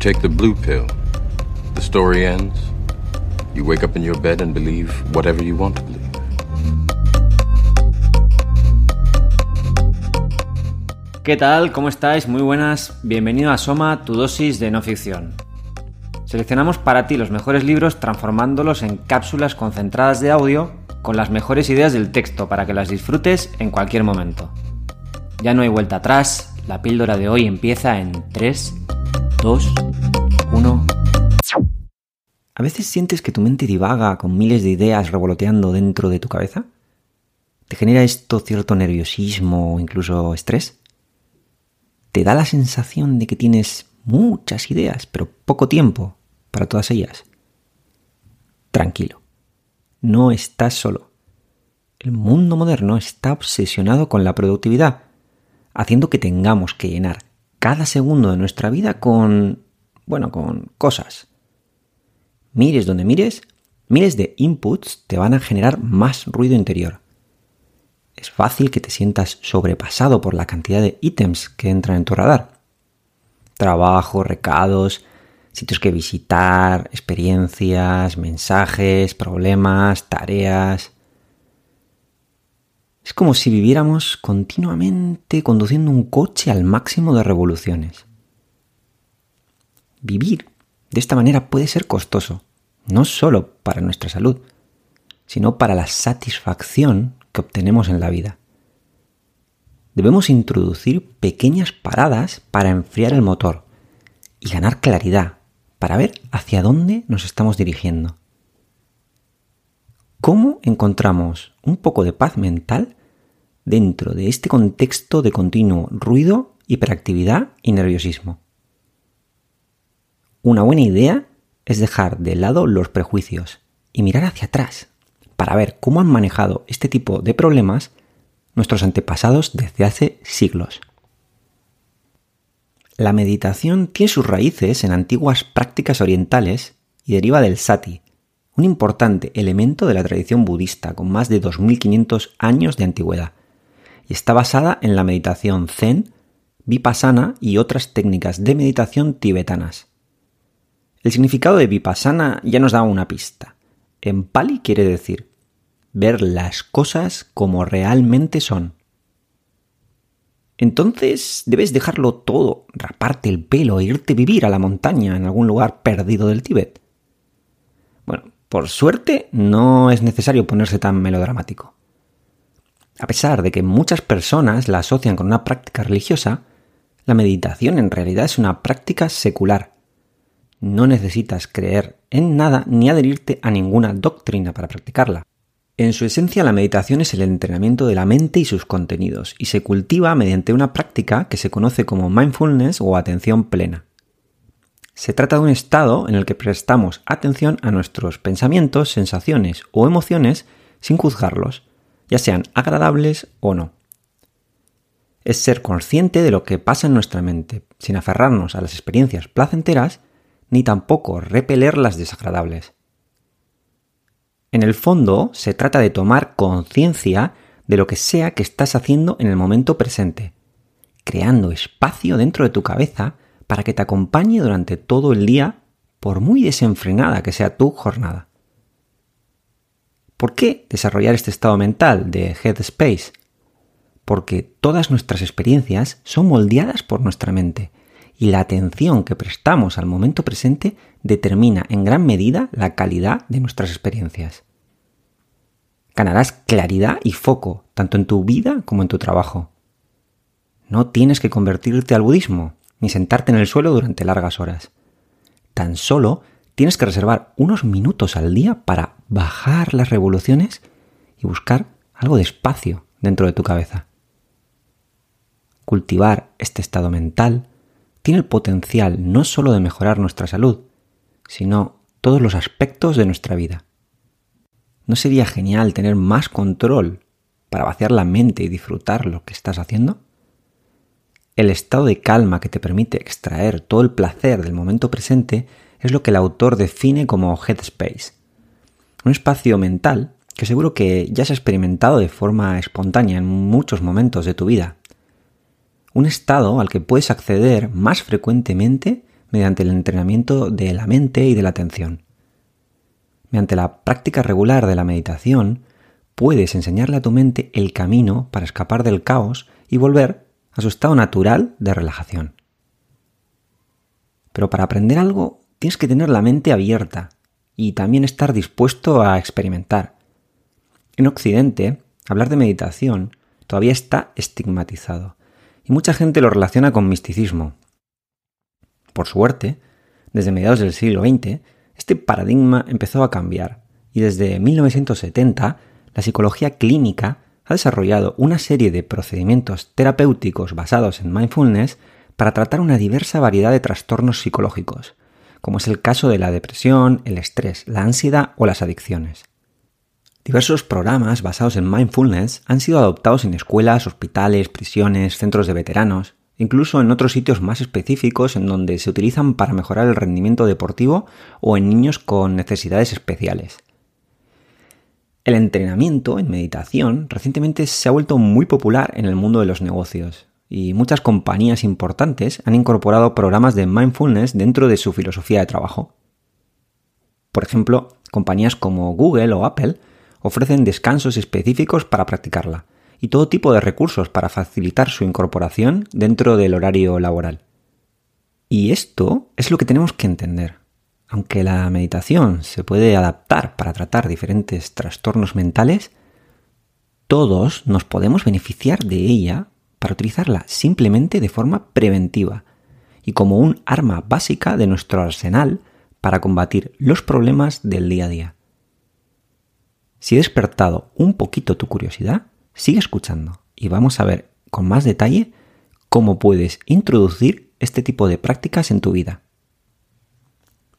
Take the blue pill. The story ends. You wake up in your bed and believe whatever you want to believe. ¿Qué tal? ¿Cómo estáis? Muy buenas. Bienvenido a Soma, tu dosis de no ficción. Seleccionamos para ti los mejores libros transformándolos en cápsulas concentradas de audio con las mejores ideas del texto para que las disfrutes en cualquier momento. Ya no hay vuelta atrás, la píldora de hoy empieza en 3, 2, 1. ¿A veces sientes que tu mente divaga con miles de ideas revoloteando dentro de tu cabeza? ¿Te genera esto cierto nerviosismo o incluso estrés? te da la sensación de que tienes muchas ideas, pero poco tiempo para todas ellas. Tranquilo, no estás solo. El mundo moderno está obsesionado con la productividad, haciendo que tengamos que llenar cada segundo de nuestra vida con, bueno, con cosas. Mires donde mires, miles de inputs te van a generar más ruido interior es fácil que te sientas sobrepasado por la cantidad de ítems que entran en tu radar. Trabajo, recados, sitios que visitar, experiencias, mensajes, problemas, tareas. Es como si viviéramos continuamente conduciendo un coche al máximo de revoluciones. Vivir de esta manera puede ser costoso, no solo para nuestra salud, sino para la satisfacción que obtenemos en la vida. Debemos introducir pequeñas paradas para enfriar el motor y ganar claridad para ver hacia dónde nos estamos dirigiendo. ¿Cómo encontramos un poco de paz mental dentro de este contexto de continuo ruido, hiperactividad y nerviosismo? Una buena idea es dejar de lado los prejuicios y mirar hacia atrás, para ver cómo han manejado este tipo de problemas nuestros antepasados desde hace siglos. La meditación tiene sus raíces en antiguas prácticas orientales y deriva del sati, un importante elemento de la tradición budista con más de 2500 años de antigüedad, y está basada en la meditación zen, vipassana y otras técnicas de meditación tibetanas. El significado de vipassana ya nos da una pista. En pali quiere decir ver las cosas como realmente son. Entonces debes dejarlo todo, raparte el pelo e irte a vivir a la montaña en algún lugar perdido del Tíbet. Bueno, por suerte no es necesario ponerse tan melodramático. A pesar de que muchas personas la asocian con una práctica religiosa, la meditación en realidad es una práctica secular. No necesitas creer en nada ni adherirte a ninguna doctrina para practicarla. En su esencia, la meditación es el entrenamiento de la mente y sus contenidos, y se cultiva mediante una práctica que se conoce como mindfulness o atención plena. Se trata de un estado en el que prestamos atención a nuestros pensamientos, sensaciones o emociones sin juzgarlos, ya sean agradables o no. Es ser consciente de lo que pasa en nuestra mente, sin aferrarnos a las experiencias placenteras, ni tampoco repeler las desagradables. En el fondo, se trata de tomar conciencia de lo que sea que estás haciendo en el momento presente, creando espacio dentro de tu cabeza para que te acompañe durante todo el día, por muy desenfrenada que sea tu jornada. ¿Por qué desarrollar este estado mental de Headspace? Porque todas nuestras experiencias son moldeadas por nuestra mente y la atención que prestamos al momento presente determina en gran medida la calidad de nuestras experiencias. Ganarás claridad y foco, tanto en tu vida como en tu trabajo. No tienes que convertirte al budismo, ni sentarte en el suelo durante largas horas. Tan solo tienes que reservar unos minutos al día para bajar las revoluciones y buscar algo de espacio dentro de tu cabeza. Cultivar este estado mental tiene el potencial no solo de mejorar nuestra salud, sino todos los aspectos de nuestra vida. ¿No sería genial tener más control para vaciar la mente y disfrutar lo que estás haciendo? El estado de calma que te permite extraer todo el placer del momento presente es lo que el autor define como headspace. Un espacio mental que seguro que ya has experimentado de forma espontánea en muchos momentos de tu vida un estado al que puedes acceder más frecuentemente mediante el entrenamiento de la mente y de la atención. Mediante la práctica regular de la meditación, puedes enseñarle a tu mente el camino para escapar del caos y volver a su estado natural de relajación. Pero para aprender algo tienes que tener la mente abierta y también estar dispuesto a experimentar. En Occidente, hablar de meditación todavía está estigmatizado y mucha gente lo relaciona con misticismo. Por suerte, desde mediados del siglo XX, este paradigma empezó a cambiar y desde 1970 la psicología clínica ha desarrollado una serie de procedimientos terapéuticos basados en mindfulness para tratar una diversa variedad de trastornos psicológicos, como es el caso de la depresión, el estrés, la ansiedad o las adicciones. Diversos programas basados en mindfulness han sido adoptados en escuelas, hospitales, prisiones, centros de veteranos, incluso en otros sitios más específicos en donde se utilizan para mejorar el rendimiento deportivo o en niños con necesidades especiales. El entrenamiento en meditación recientemente se ha vuelto muy popular en el mundo de los negocios y muchas compañías importantes han incorporado programas de mindfulness dentro de su filosofía de trabajo. Por ejemplo, compañías como Google o Apple ofrecen descansos específicos para practicarla y todo tipo de recursos para facilitar su incorporación dentro del horario laboral. Y esto es lo que tenemos que entender. Aunque la meditación se puede adaptar para tratar diferentes trastornos mentales, todos nos podemos beneficiar de ella para utilizarla simplemente de forma preventiva y como un arma básica de nuestro arsenal para combatir los problemas del día a día. Si he despertado un poquito tu curiosidad, sigue escuchando y vamos a ver con más detalle cómo puedes introducir este tipo de prácticas en tu vida.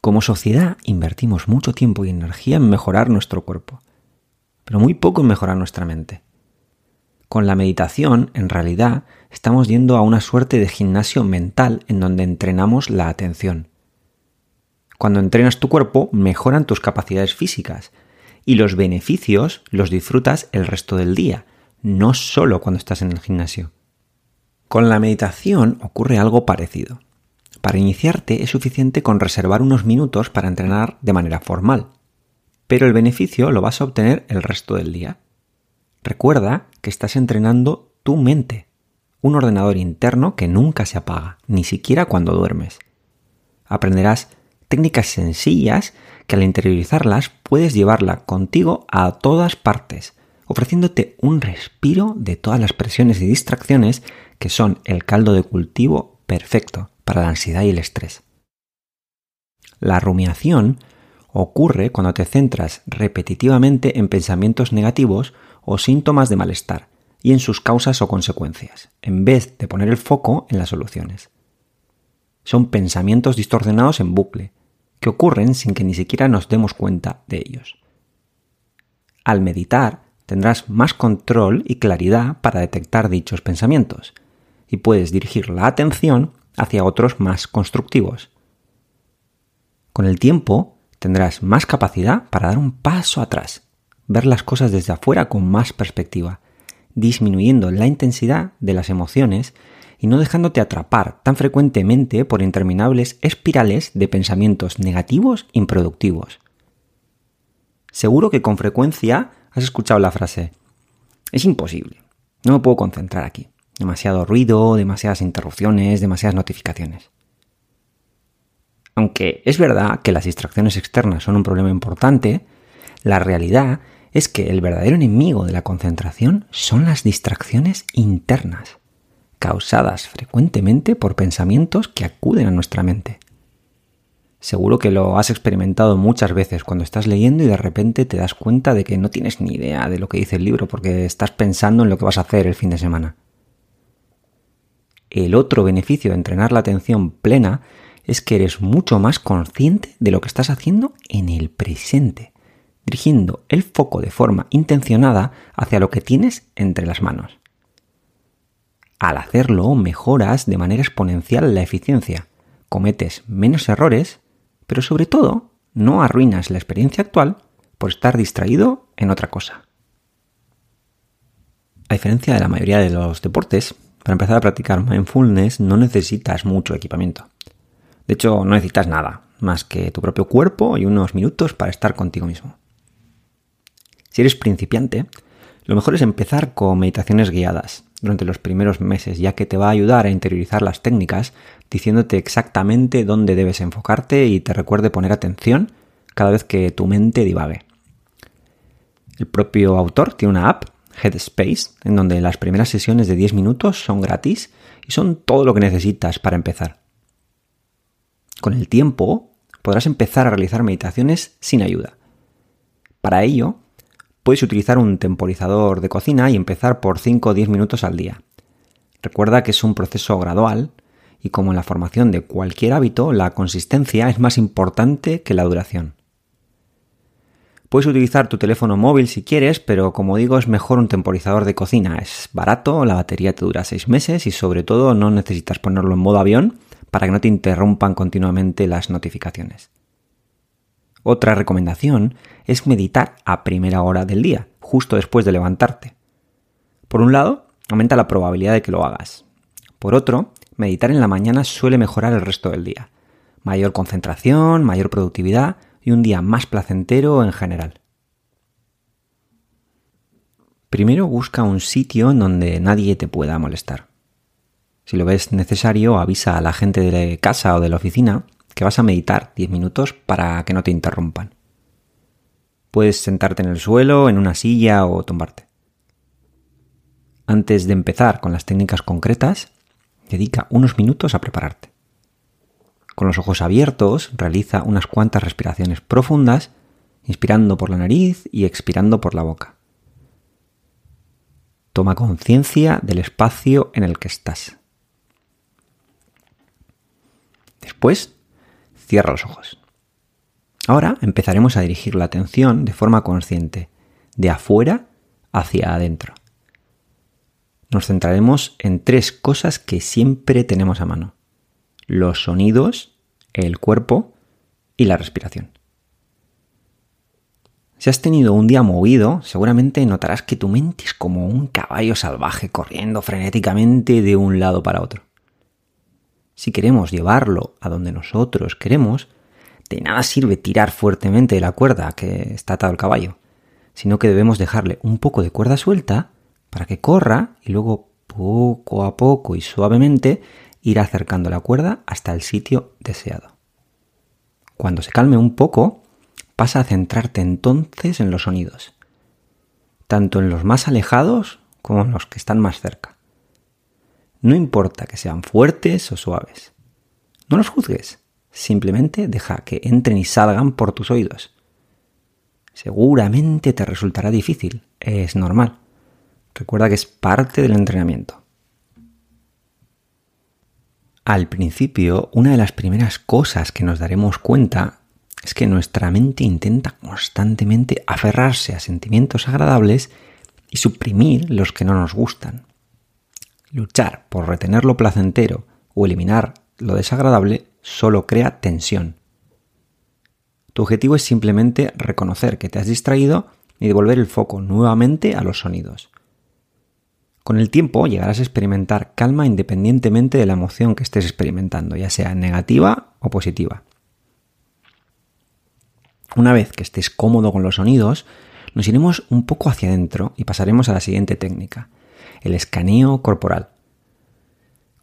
Como sociedad invertimos mucho tiempo y energía en mejorar nuestro cuerpo, pero muy poco en mejorar nuestra mente. Con la meditación, en realidad, estamos yendo a una suerte de gimnasio mental en donde entrenamos la atención. Cuando entrenas tu cuerpo, mejoran tus capacidades físicas y los beneficios los disfrutas el resto del día, no solo cuando estás en el gimnasio. Con la meditación ocurre algo parecido. Para iniciarte es suficiente con reservar unos minutos para entrenar de manera formal, pero el beneficio lo vas a obtener el resto del día. Recuerda que estás entrenando tu mente, un ordenador interno que nunca se apaga, ni siquiera cuando duermes. Aprenderás técnicas sencillas que al interiorizarlas puedes llevarla contigo a todas partes, ofreciéndote un respiro de todas las presiones y distracciones que son el caldo de cultivo perfecto para la ansiedad y el estrés. La rumiación ocurre cuando te centras repetitivamente en pensamientos negativos o síntomas de malestar y en sus causas o consecuencias, en vez de poner el foco en las soluciones. Son pensamientos distorsionados en bucle, que ocurren sin que ni siquiera nos demos cuenta de ellos. Al meditar tendrás más control y claridad para detectar dichos pensamientos y puedes dirigir la atención hacia otros más constructivos. Con el tiempo tendrás más capacidad para dar un paso atrás, ver las cosas desde afuera con más perspectiva, disminuyendo la intensidad de las emociones y no dejándote atrapar tan frecuentemente por interminables espirales de pensamientos negativos improductivos. Seguro que con frecuencia has escuchado la frase, es imposible, no me puedo concentrar aquí, demasiado ruido, demasiadas interrupciones, demasiadas notificaciones. Aunque es verdad que las distracciones externas son un problema importante, la realidad es que el verdadero enemigo de la concentración son las distracciones internas causadas frecuentemente por pensamientos que acuden a nuestra mente. Seguro que lo has experimentado muchas veces cuando estás leyendo y de repente te das cuenta de que no tienes ni idea de lo que dice el libro porque estás pensando en lo que vas a hacer el fin de semana. El otro beneficio de entrenar la atención plena es que eres mucho más consciente de lo que estás haciendo en el presente, dirigiendo el foco de forma intencionada hacia lo que tienes entre las manos. Al hacerlo mejoras de manera exponencial la eficiencia, cometes menos errores, pero sobre todo no arruinas la experiencia actual por estar distraído en otra cosa. A diferencia de la mayoría de los deportes, para empezar a practicar mindfulness no necesitas mucho equipamiento. De hecho, no necesitas nada más que tu propio cuerpo y unos minutos para estar contigo mismo. Si eres principiante, lo mejor es empezar con meditaciones guiadas durante los primeros meses, ya que te va a ayudar a interiorizar las técnicas, diciéndote exactamente dónde debes enfocarte y te recuerde poner atención cada vez que tu mente divague. El propio autor tiene una app, Headspace, en donde las primeras sesiones de 10 minutos son gratis y son todo lo que necesitas para empezar. Con el tiempo podrás empezar a realizar meditaciones sin ayuda. Para ello, puedes utilizar un temporizador de cocina y empezar por 5 o 10 minutos al día. Recuerda que es un proceso gradual y como en la formación de cualquier hábito, la consistencia es más importante que la duración. Puedes utilizar tu teléfono móvil si quieres, pero como digo es mejor un temporizador de cocina. Es barato, la batería te dura 6 meses y sobre todo no necesitas ponerlo en modo avión para que no te interrumpan continuamente las notificaciones. Otra recomendación es meditar a primera hora del día, justo después de levantarte. Por un lado, aumenta la probabilidad de que lo hagas. Por otro, meditar en la mañana suele mejorar el resto del día. Mayor concentración, mayor productividad y un día más placentero en general. Primero busca un sitio en donde nadie te pueda molestar. Si lo ves necesario, avisa a la gente de casa o de la oficina que vas a meditar 10 minutos para que no te interrumpan. Puedes sentarte en el suelo, en una silla o tumbarte. Antes de empezar con las técnicas concretas, dedica unos minutos a prepararte. Con los ojos abiertos, realiza unas cuantas respiraciones profundas, inspirando por la nariz y expirando por la boca. Toma conciencia del espacio en el que estás. Después, cierra los ojos. Ahora empezaremos a dirigir la atención de forma consciente, de afuera hacia adentro. Nos centraremos en tres cosas que siempre tenemos a mano. Los sonidos, el cuerpo y la respiración. Si has tenido un día movido, seguramente notarás que tu mente es como un caballo salvaje corriendo frenéticamente de un lado para otro. Si queremos llevarlo a donde nosotros queremos, de nada sirve tirar fuertemente de la cuerda que está atado el caballo, sino que debemos dejarle un poco de cuerda suelta para que corra y luego poco a poco y suavemente ir acercando la cuerda hasta el sitio deseado. Cuando se calme un poco, pasa a centrarte entonces en los sonidos, tanto en los más alejados como en los que están más cerca. No importa que sean fuertes o suaves. No los juzgues, simplemente deja que entren y salgan por tus oídos. Seguramente te resultará difícil, es normal. Recuerda que es parte del entrenamiento. Al principio, una de las primeras cosas que nos daremos cuenta es que nuestra mente intenta constantemente aferrarse a sentimientos agradables y suprimir los que no nos gustan. Luchar por retener lo placentero o eliminar lo desagradable solo crea tensión. Tu objetivo es simplemente reconocer que te has distraído y devolver el foco nuevamente a los sonidos. Con el tiempo llegarás a experimentar calma independientemente de la emoción que estés experimentando, ya sea negativa o positiva. Una vez que estés cómodo con los sonidos, nos iremos un poco hacia adentro y pasaremos a la siguiente técnica, el escaneo corporal.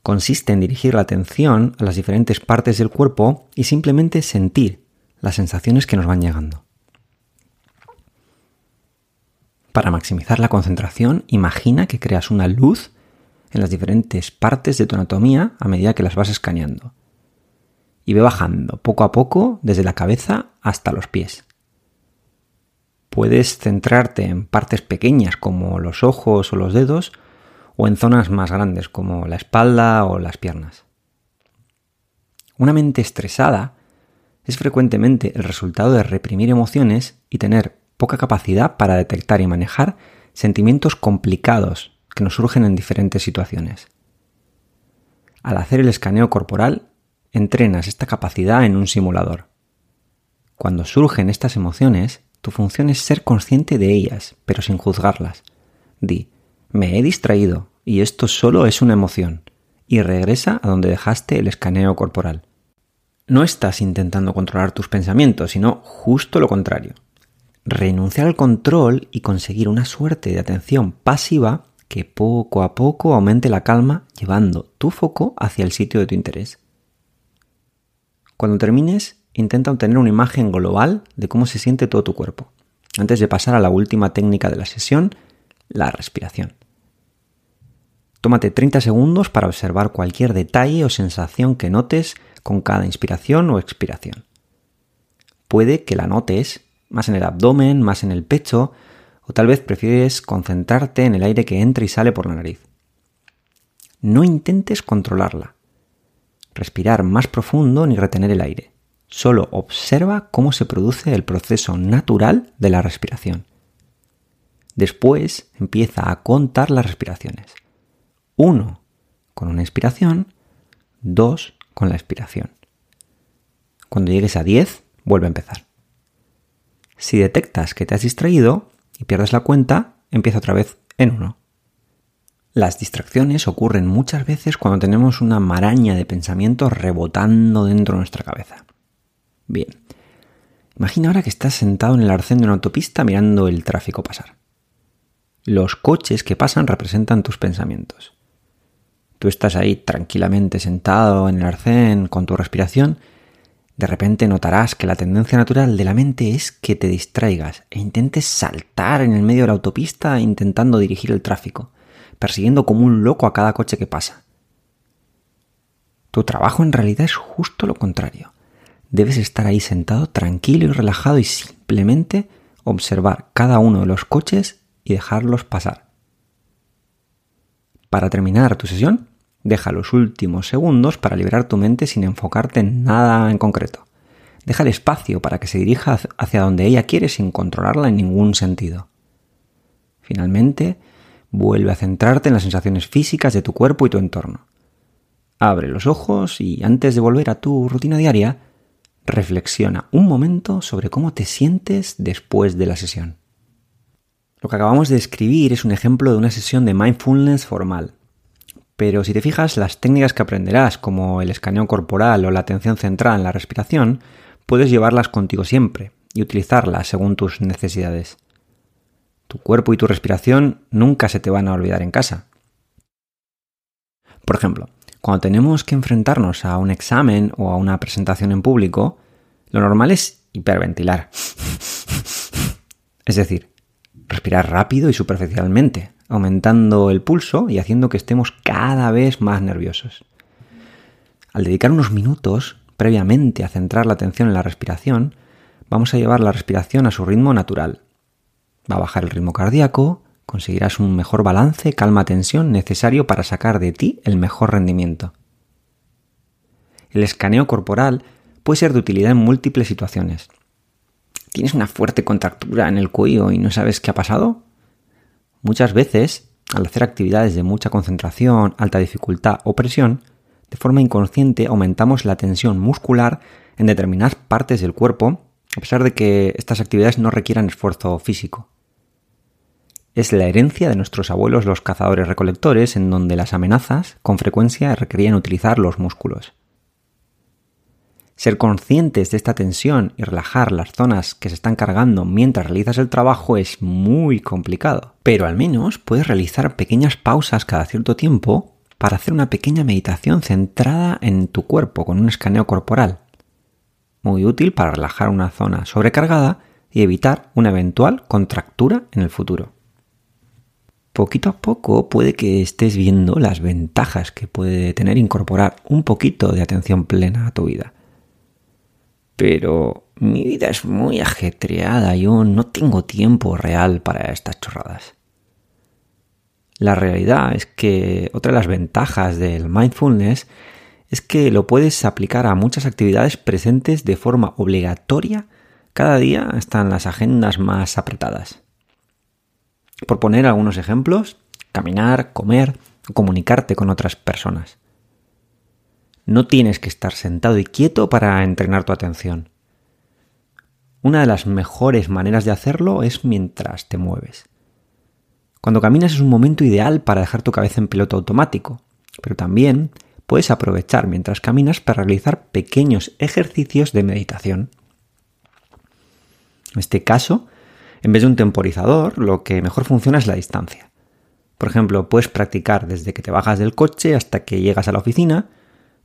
Consiste en dirigir la atención a las diferentes partes del cuerpo y simplemente sentir las sensaciones que nos van llegando. Para maximizar la concentración, imagina que creas una luz en las diferentes partes de tu anatomía a medida que las vas escaneando. Y ve bajando poco a poco desde la cabeza hasta los pies. Puedes centrarte en partes pequeñas como los ojos o los dedos o en zonas más grandes como la espalda o las piernas. Una mente estresada es frecuentemente el resultado de reprimir emociones y tener poca capacidad para detectar y manejar sentimientos complicados que nos surgen en diferentes situaciones. Al hacer el escaneo corporal, entrenas esta capacidad en un simulador. Cuando surgen estas emociones, tu función es ser consciente de ellas, pero sin juzgarlas. Di, me he distraído y esto solo es una emoción, y regresa a donde dejaste el escaneo corporal. No estás intentando controlar tus pensamientos, sino justo lo contrario. Renunciar al control y conseguir una suerte de atención pasiva que poco a poco aumente la calma llevando tu foco hacia el sitio de tu interés. Cuando termines, intenta obtener una imagen global de cómo se siente todo tu cuerpo, antes de pasar a la última técnica de la sesión, la respiración. Tómate 30 segundos para observar cualquier detalle o sensación que notes con cada inspiración o expiración. Puede que la notes más en el abdomen, más en el pecho, o tal vez prefieres concentrarte en el aire que entra y sale por la nariz. No intentes controlarla, respirar más profundo ni retener el aire. Solo observa cómo se produce el proceso natural de la respiración. Después empieza a contar las respiraciones. Uno con una inspiración, dos con la expiración. Cuando llegues a 10, vuelve a empezar. Si detectas que te has distraído y pierdes la cuenta, empieza otra vez en 1. Las distracciones ocurren muchas veces cuando tenemos una maraña de pensamientos rebotando dentro de nuestra cabeza. Bien, imagina ahora que estás sentado en el arcén de una autopista mirando el tráfico pasar. Los coches que pasan representan tus pensamientos. Tú estás ahí tranquilamente sentado en el arcén con tu respiración, de repente notarás que la tendencia natural de la mente es que te distraigas e intentes saltar en el medio de la autopista intentando dirigir el tráfico persiguiendo como un loco a cada coche que pasa. Tu trabajo en realidad es justo lo contrario. Debes estar ahí sentado tranquilo y relajado y simplemente observar cada uno de los coches y dejarlos pasar. Para terminar tu sesión, deja los últimos segundos para liberar tu mente sin enfocarte en nada en concreto. Deja el espacio para que se dirija hacia donde ella quiere sin controlarla en ningún sentido. Finalmente, Vuelve a centrarte en las sensaciones físicas de tu cuerpo y tu entorno. Abre los ojos y antes de volver a tu rutina diaria, reflexiona un momento sobre cómo te sientes después de la sesión. Lo que acabamos de escribir es un ejemplo de una sesión de mindfulness formal. Pero si te fijas, las técnicas que aprenderás, como el escaneo corporal o la atención centrada en la respiración, puedes llevarlas contigo siempre y utilizarlas según tus necesidades. Tu cuerpo y tu respiración nunca se te van a olvidar en casa. Por ejemplo, cuando tenemos que enfrentarnos a un examen o a una presentación en público, lo normal es hiperventilar. Es decir, respirar rápido y superficialmente, aumentando el pulso y haciendo que estemos cada vez más nerviosos. Al dedicar unos minutos previamente a centrar la atención en la respiración, vamos a llevar la respiración a su ritmo natural, Va a bajar el ritmo cardíaco, conseguirás un mejor balance, calma, tensión necesario para sacar de ti el mejor rendimiento. El escaneo corporal puede ser de utilidad en múltiples situaciones. ¿Tienes una fuerte contractura en el cuello y no sabes qué ha pasado? Muchas veces, al hacer actividades de mucha concentración, alta dificultad o presión, de forma inconsciente aumentamos la tensión muscular en determinadas partes del cuerpo, a pesar de que estas actividades no requieran esfuerzo físico es la herencia de nuestros abuelos los cazadores recolectores en donde las amenazas con frecuencia requerían utilizar los músculos. Ser conscientes de esta tensión y relajar las zonas que se están cargando mientras realizas el trabajo es muy complicado, pero al menos puedes realizar pequeñas pausas cada cierto tiempo para hacer una pequeña meditación centrada en tu cuerpo con un escaneo corporal. Muy útil para relajar una zona sobrecargada y evitar una eventual contractura en el futuro poquito a poco puede que estés viendo las ventajas que puede tener incorporar un poquito de atención plena a tu vida. Pero mi vida es muy ajetreada, yo no tengo tiempo real para estas chorradas. La realidad es que otra de las ventajas del mindfulness es que lo puedes aplicar a muchas actividades presentes de forma obligatoria cada día hasta en las agendas más apretadas. Por poner algunos ejemplos, caminar, comer comunicarte con otras personas. No tienes que estar sentado y quieto para entrenar tu atención. Una de las mejores maneras de hacerlo es mientras te mueves. Cuando caminas es un momento ideal para dejar tu cabeza en piloto automático, pero también puedes aprovechar mientras caminas para realizar pequeños ejercicios de meditación. En este caso, en vez de un temporizador, lo que mejor funciona es la distancia. Por ejemplo, puedes practicar desde que te bajas del coche hasta que llegas a la oficina,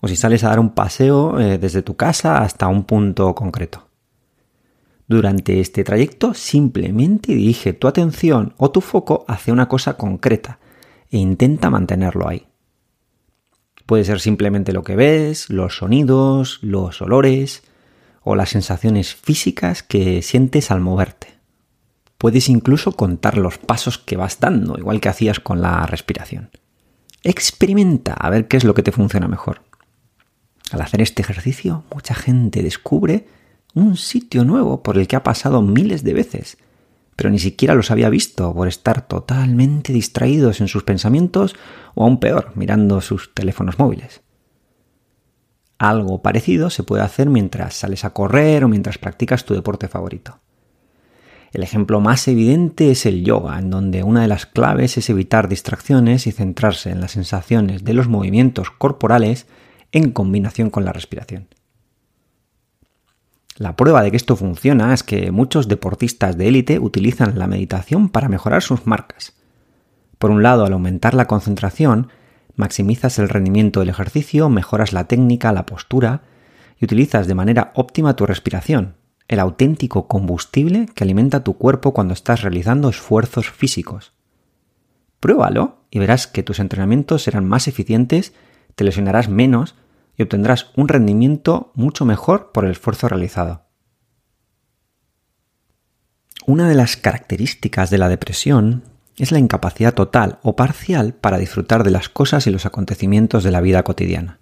o si sales a dar un paseo eh, desde tu casa hasta un punto concreto. Durante este trayecto simplemente dirige tu atención o tu foco hacia una cosa concreta e intenta mantenerlo ahí. Puede ser simplemente lo que ves, los sonidos, los olores o las sensaciones físicas que sientes al moverte. Puedes incluso contar los pasos que vas dando, igual que hacías con la respiración. Experimenta a ver qué es lo que te funciona mejor. Al hacer este ejercicio, mucha gente descubre un sitio nuevo por el que ha pasado miles de veces, pero ni siquiera los había visto por estar totalmente distraídos en sus pensamientos o aún peor, mirando sus teléfonos móviles. Algo parecido se puede hacer mientras sales a correr o mientras practicas tu deporte favorito. El ejemplo más evidente es el yoga, en donde una de las claves es evitar distracciones y centrarse en las sensaciones de los movimientos corporales en combinación con la respiración. La prueba de que esto funciona es que muchos deportistas de élite utilizan la meditación para mejorar sus marcas. Por un lado, al aumentar la concentración, maximizas el rendimiento del ejercicio, mejoras la técnica, la postura y utilizas de manera óptima tu respiración, el auténtico combustible que alimenta tu cuerpo cuando estás realizando esfuerzos físicos. Pruébalo y verás que tus entrenamientos serán más eficientes, te lesionarás menos y obtendrás un rendimiento mucho mejor por el esfuerzo realizado. Una de las características de la depresión es la incapacidad total o parcial para disfrutar de las cosas y los acontecimientos de la vida cotidiana.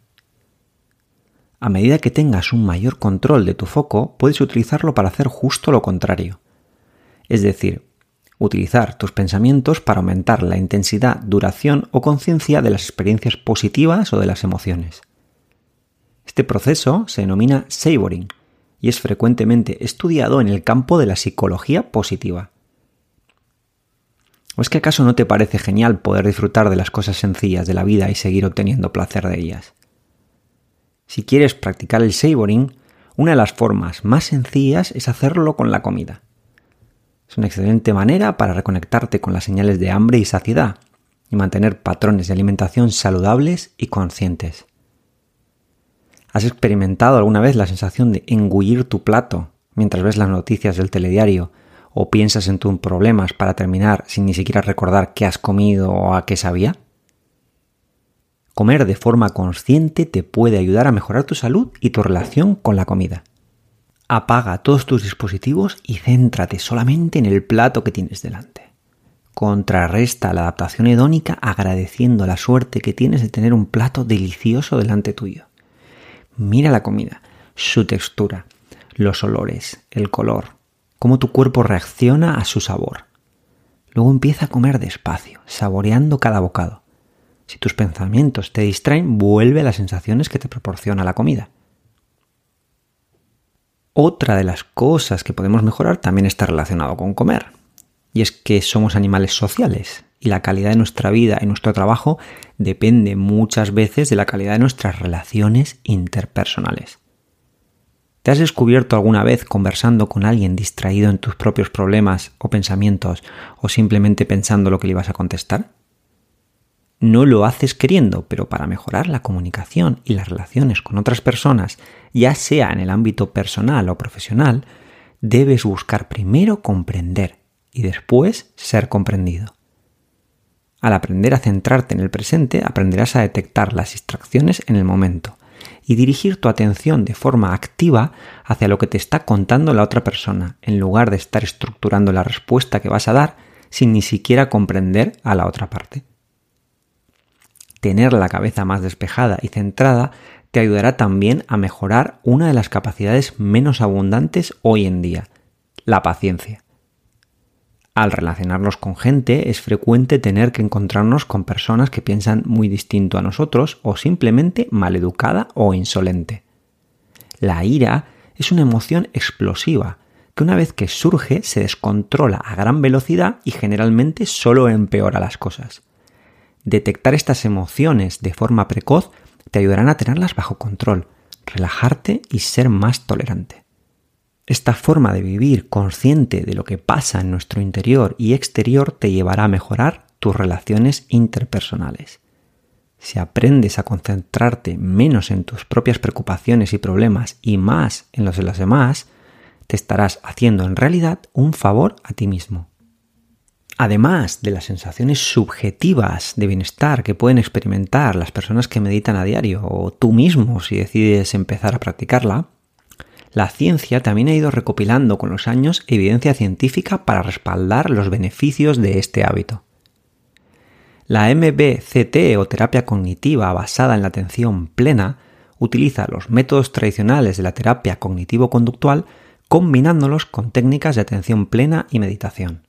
A medida que tengas un mayor control de tu foco, puedes utilizarlo para hacer justo lo contrario. Es decir, utilizar tus pensamientos para aumentar la intensidad, duración o conciencia de las experiencias positivas o de las emociones. Este proceso se denomina savoring y es frecuentemente estudiado en el campo de la psicología positiva. ¿O es que acaso no te parece genial poder disfrutar de las cosas sencillas de la vida y seguir obteniendo placer de ellas? Si quieres practicar el savoring, una de las formas más sencillas es hacerlo con la comida. Es una excelente manera para reconectarte con las señales de hambre y saciedad y mantener patrones de alimentación saludables y conscientes. ¿Has experimentado alguna vez la sensación de engullir tu plato mientras ves las noticias del telediario o piensas en tus problemas para terminar sin ni siquiera recordar qué has comido o a qué sabía? Comer de forma consciente te puede ayudar a mejorar tu salud y tu relación con la comida. Apaga todos tus dispositivos y céntrate solamente en el plato que tienes delante. Contrarresta la adaptación hedónica agradeciendo la suerte que tienes de tener un plato delicioso delante tuyo. Mira la comida, su textura, los olores, el color, cómo tu cuerpo reacciona a su sabor. Luego empieza a comer despacio, saboreando cada bocado. Si tus pensamientos te distraen, vuelve a las sensaciones que te proporciona la comida. Otra de las cosas que podemos mejorar también está relacionado con comer. Y es que somos animales sociales y la calidad de nuestra vida y nuestro trabajo depende muchas veces de la calidad de nuestras relaciones interpersonales. ¿Te has descubierto alguna vez conversando con alguien distraído en tus propios problemas o pensamientos o simplemente pensando lo que le ibas a contestar? No lo haces queriendo, pero para mejorar la comunicación y las relaciones con otras personas, ya sea en el ámbito personal o profesional, debes buscar primero comprender y después ser comprendido. Al aprender a centrarte en el presente, aprenderás a detectar las distracciones en el momento y dirigir tu atención de forma activa hacia lo que te está contando la otra persona, en lugar de estar estructurando la respuesta que vas a dar sin ni siquiera comprender a la otra parte. Tener la cabeza más despejada y centrada te ayudará también a mejorar una de las capacidades menos abundantes hoy en día, la paciencia. Al relacionarnos con gente es frecuente tener que encontrarnos con personas que piensan muy distinto a nosotros o simplemente maleducada o insolente. La ira es una emoción explosiva que una vez que surge se descontrola a gran velocidad y generalmente solo empeora las cosas. Detectar estas emociones de forma precoz te ayudarán a tenerlas bajo control, relajarte y ser más tolerante. Esta forma de vivir consciente de lo que pasa en nuestro interior y exterior te llevará a mejorar tus relaciones interpersonales. Si aprendes a concentrarte menos en tus propias preocupaciones y problemas y más en los de los demás, te estarás haciendo en realidad un favor a ti mismo. Además de las sensaciones subjetivas de bienestar que pueden experimentar las personas que meditan a diario o tú mismo si decides empezar a practicarla, la ciencia también ha ido recopilando con los años evidencia científica para respaldar los beneficios de este hábito. La MBCT o terapia cognitiva basada en la atención plena utiliza los métodos tradicionales de la terapia cognitivo-conductual combinándolos con técnicas de atención plena y meditación.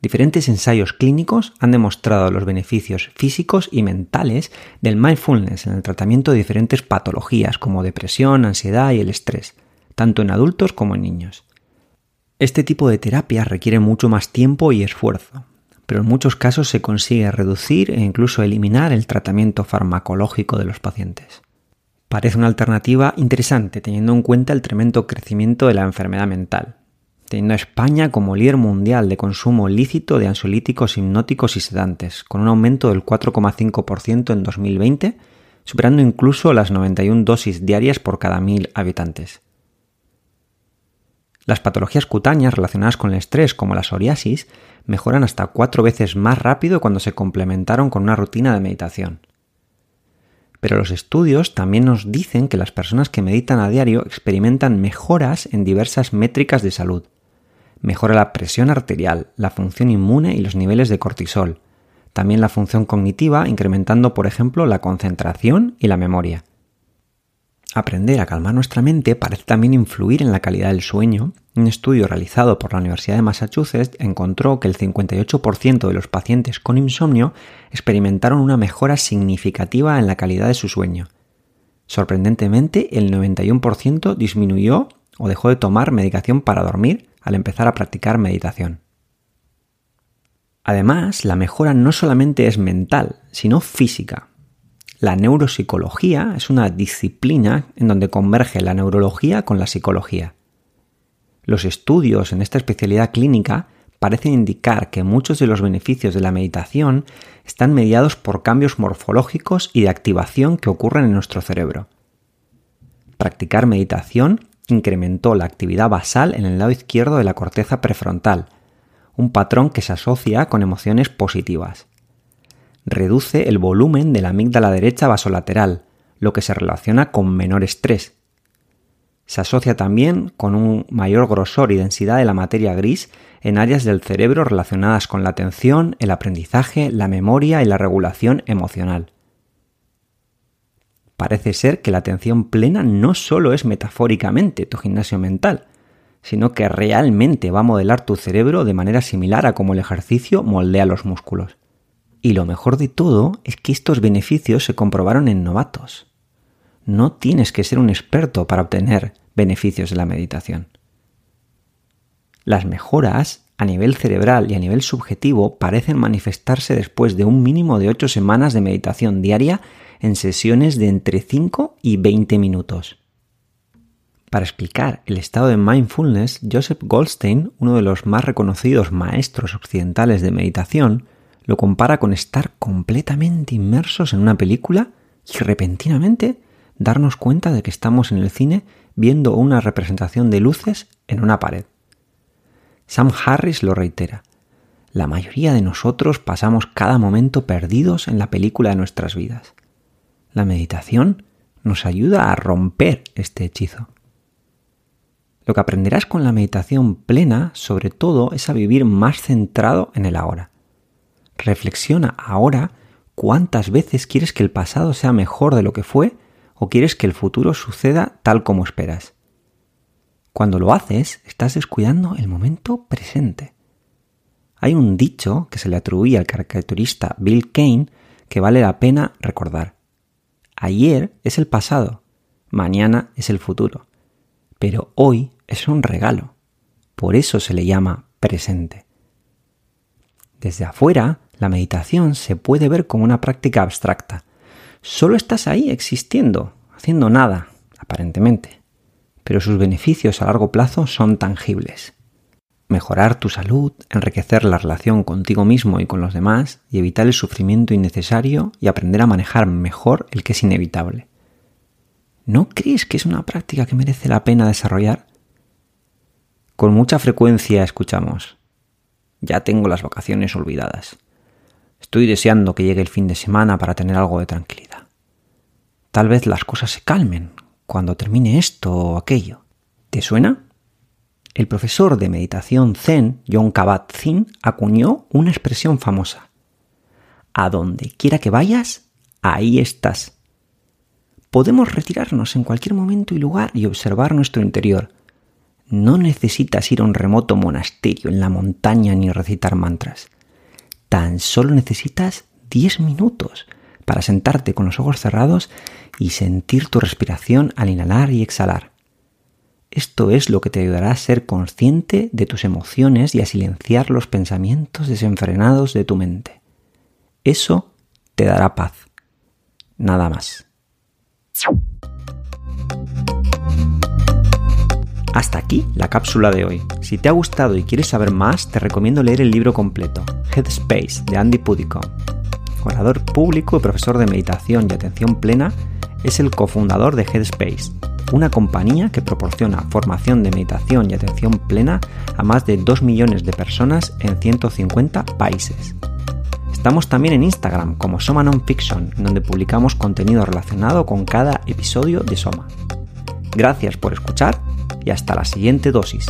Diferentes ensayos clínicos han demostrado los beneficios físicos y mentales del mindfulness en el tratamiento de diferentes patologías como depresión, ansiedad y el estrés, tanto en adultos como en niños. Este tipo de terapia requiere mucho más tiempo y esfuerzo, pero en muchos casos se consigue reducir e incluso eliminar el tratamiento farmacológico de los pacientes. Parece una alternativa interesante teniendo en cuenta el tremendo crecimiento de la enfermedad mental, teniendo a España como líder mundial de consumo lícito de ansiolíticos hipnóticos y sedantes, con un aumento del 4,5% en 2020, superando incluso las 91 dosis diarias por cada mil habitantes. Las patologías cutáneas relacionadas con el estrés, como la psoriasis, mejoran hasta cuatro veces más rápido cuando se complementaron con una rutina de meditación. Pero los estudios también nos dicen que las personas que meditan a diario experimentan mejoras en diversas métricas de salud. Mejora la presión arterial, la función inmune y los niveles de cortisol. También la función cognitiva, incrementando, por ejemplo, la concentración y la memoria. Aprender a calmar nuestra mente parece también influir en la calidad del sueño. Un estudio realizado por la Universidad de Massachusetts encontró que el 58% de los pacientes con insomnio experimentaron una mejora significativa en la calidad de su sueño. Sorprendentemente, el 91% disminuyó o dejó de tomar medicación para dormir al empezar a practicar meditación. Además, la mejora no solamente es mental, sino física. La neuropsicología es una disciplina en donde converge la neurología con la psicología. Los estudios en esta especialidad clínica parecen indicar que muchos de los beneficios de la meditación están mediados por cambios morfológicos y de activación que ocurren en nuestro cerebro. Practicar meditación incrementó la actividad basal en el lado izquierdo de la corteza prefrontal, un patrón que se asocia con emociones positivas reduce el volumen de la amígdala derecha vasolateral, lo que se relaciona con menor estrés. Se asocia también con un mayor grosor y densidad de la materia gris en áreas del cerebro relacionadas con la atención, el aprendizaje, la memoria y la regulación emocional. Parece ser que la atención plena no solo es metafóricamente tu gimnasio mental, sino que realmente va a modelar tu cerebro de manera similar a como el ejercicio moldea los músculos. Y lo mejor de todo es que estos beneficios se comprobaron en novatos. No tienes que ser un experto para obtener beneficios de la meditación. Las mejoras a nivel cerebral y a nivel subjetivo parecen manifestarse después de un mínimo de 8 semanas de meditación diaria en sesiones de entre 5 y 20 minutos. Para explicar el estado de mindfulness, Joseph Goldstein, uno de los más reconocidos maestros occidentales de meditación, lo compara con estar completamente inmersos en una película y repentinamente darnos cuenta de que estamos en el cine viendo una representación de luces en una pared. Sam Harris lo reitera. La mayoría de nosotros pasamos cada momento perdidos en la película de nuestras vidas. La meditación nos ayuda a romper este hechizo. Lo que aprenderás con la meditación plena, sobre todo, es a vivir más centrado en el ahora. Reflexiona ahora cuántas veces quieres que el pasado sea mejor de lo que fue o quieres que el futuro suceda tal como esperas. Cuando lo haces, estás descuidando el momento presente. Hay un dicho que se le atribuye al caricaturista Bill Kane que vale la pena recordar. Ayer es el pasado, mañana es el futuro, pero hoy es un regalo. Por eso se le llama presente. Desde afuera, la meditación se puede ver como una práctica abstracta. Solo estás ahí existiendo, haciendo nada, aparentemente, pero sus beneficios a largo plazo son tangibles. Mejorar tu salud, enriquecer la relación contigo mismo y con los demás, y evitar el sufrimiento innecesario y aprender a manejar mejor el que es inevitable. ¿No crees que es una práctica que merece la pena desarrollar? Con mucha frecuencia escuchamos, ya tengo las vacaciones olvidadas. Estoy deseando que llegue el fin de semana para tener algo de tranquilidad. Tal vez las cosas se calmen cuando termine esto o aquello. ¿Te suena? El profesor de meditación zen, John Kabat-Zinn, acuñó una expresión famosa. A donde quiera que vayas, ahí estás. Podemos retirarnos en cualquier momento y lugar y observar nuestro interior. No necesitas ir a un remoto monasterio en la montaña ni recitar mantras. Tan solo necesitas 10 minutos para sentarte con los ojos cerrados y sentir tu respiración al inhalar y exhalar. Esto es lo que te ayudará a ser consciente de tus emociones y a silenciar los pensamientos desenfrenados de tu mente. Eso te dará paz. Nada más. Hasta aquí la cápsula de hoy. Si te ha gustado y quieres saber más, te recomiendo leer el libro completo, Headspace, de Andy Pudicom. Orador público y profesor de meditación y atención plena, es el cofundador de Headspace, una compañía que proporciona formación de meditación y atención plena a más de 2 millones de personas en 150 países. Estamos también en Instagram como Soma Nonfiction, donde publicamos contenido relacionado con cada episodio de Soma. Gracias por escuchar y hasta la siguiente dosis.